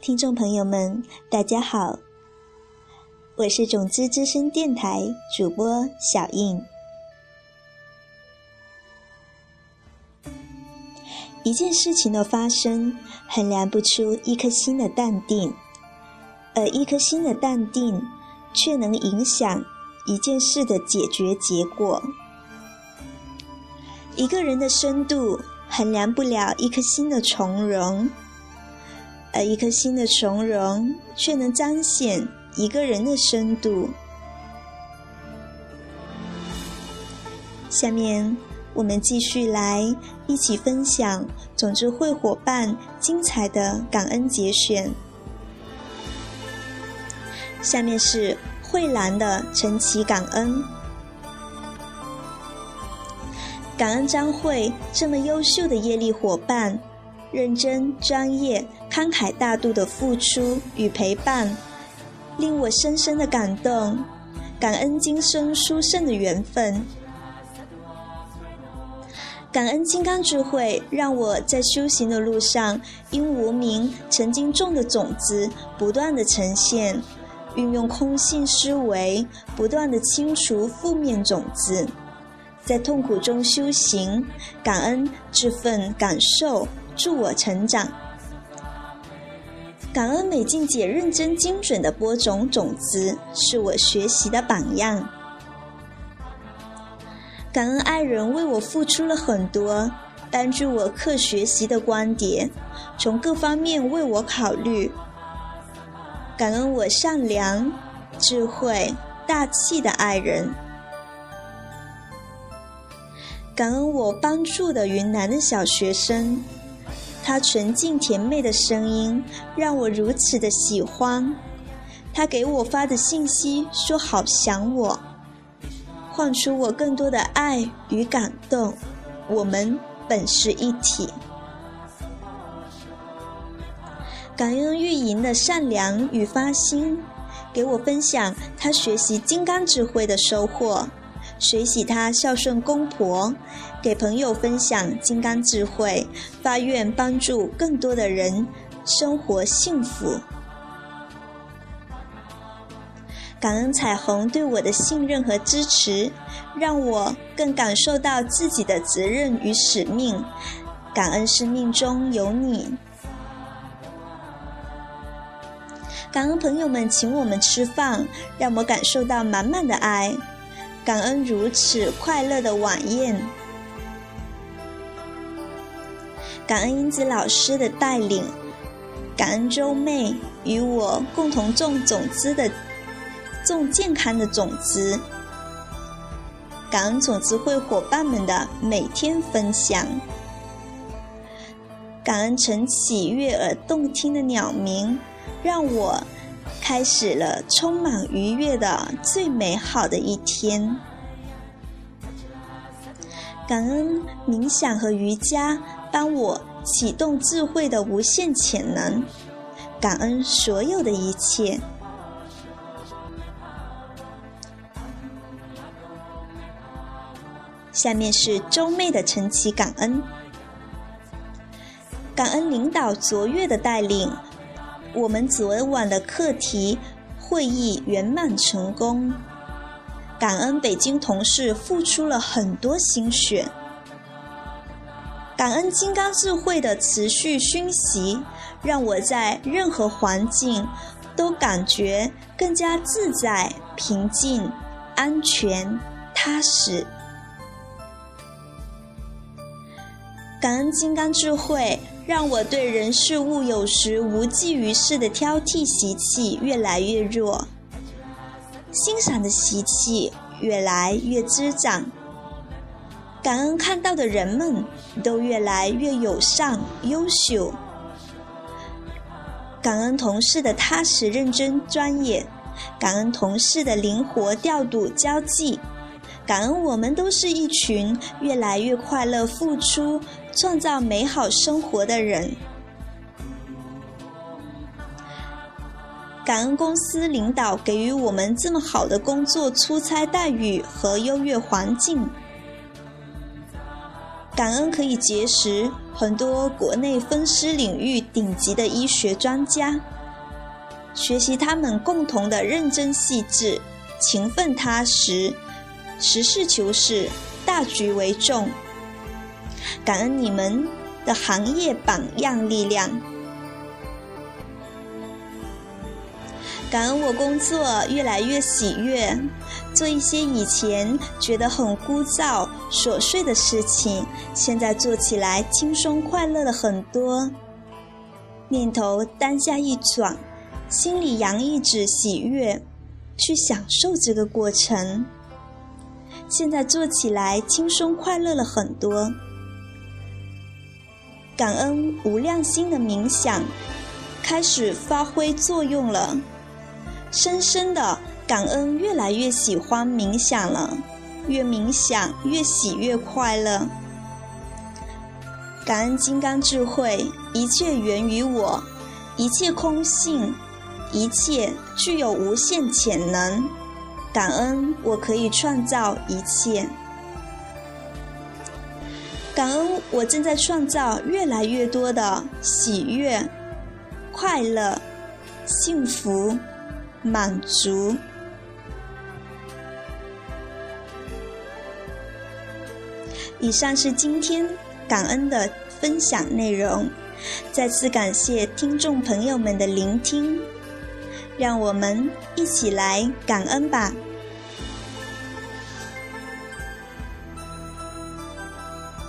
听众朋友们，大家好，我是种子之声电台主播小印。一件事情的发生，衡量不出一颗心的淡定，而一颗心的淡定，却能影响一件事的解决结果。一个人的深度，衡量不了一颗心的从容，而一颗心的从容，却能彰显一个人的深度。下面。我们继续来一起分享总之会伙伴精彩的感恩节选。下面是慧兰的晨祈感恩，感恩张慧这么优秀的业力伙伴，认真、专业、慷慨大度的付出与陪伴，令我深深的感动。感恩今生殊胜的缘分。感恩金刚智慧，让我在修行的路上，因无名曾经种的种子不断的呈现，运用空性思维，不断的清除负面种子，在痛苦中修行，感恩这份感受，助我成长。感恩美静姐认真精准的播种种子，是我学习的榜样。感恩爱人为我付出了很多，帮助我课学习的观点，从各方面为我考虑。感恩我善良、智慧、大气的爱人。感恩我帮助的云南的小学生，他纯净甜美的声音让我如此的喜欢。他给我发的信息说好想我。唤出我更多的爱与感动，我们本是一体。感恩玉莹的善良与发心，给我分享她学习金刚智慧的收获；水洗她孝顺公婆，给朋友分享金刚智慧，发愿帮助更多的人生活幸福。感恩彩虹对我的信任和支持，让我更感受到自己的责任与使命。感恩生命中有你，感恩朋友们请我们吃饭，让我感受到满满的爱。感恩如此快乐的晚宴，感恩英子老师的带领，感恩周妹与我共同种种子的。种健康的种子，感恩种子会伙伴们的每天分享，感恩晨起悦耳动听的鸟鸣，让我开始了充满愉悦的最美好的一天。感恩冥想和瑜伽帮我启动智慧的无限潜能，感恩所有的一切。下面是周妹的晨起感恩，感恩领导卓越的带领，我们昨晚的课题会议圆满成功。感恩北京同事付出了很多心血，感恩金刚智慧的持续熏习，让我在任何环境都感觉更加自在、平静、安全、踏实。感恩金刚智慧，让我对人事物有时无济于事的挑剔习气越来越弱，欣赏的习气越来越滋长。感恩看到的人们都越来越友善优秀。感恩同事的踏实认真专业，感恩同事的灵活调度交际。感恩我们都是一群越来越快乐、付出、创造美好生活的人。感恩公司领导给予我们这么好的工作、出差待遇和优越环境。感恩可以结识很多国内分尸领域顶级的医学专家，学习他们共同的认真细致、勤奋踏实、实事求是、大局为重。感恩你们的行业榜样力量。感恩我工作越来越喜悦，做一些以前觉得很枯燥琐碎的事情，现在做起来轻松快乐了很多。念头当下一转，心里洋溢着喜悦，去享受这个过程。现在做起来轻松快乐了很多。感恩无量心的冥想开始发挥作用了。深深的感恩，越来越喜欢冥想了，越冥想越喜越快乐。感恩金刚智慧，一切源于我，一切空性，一切具有无限潜能。感恩我可以创造一切，感恩我正在创造越来越多的喜悦、快乐、幸福。满足。以上是今天感恩的分享内容，再次感谢听众朋友们的聆听，让我们一起来感恩吧。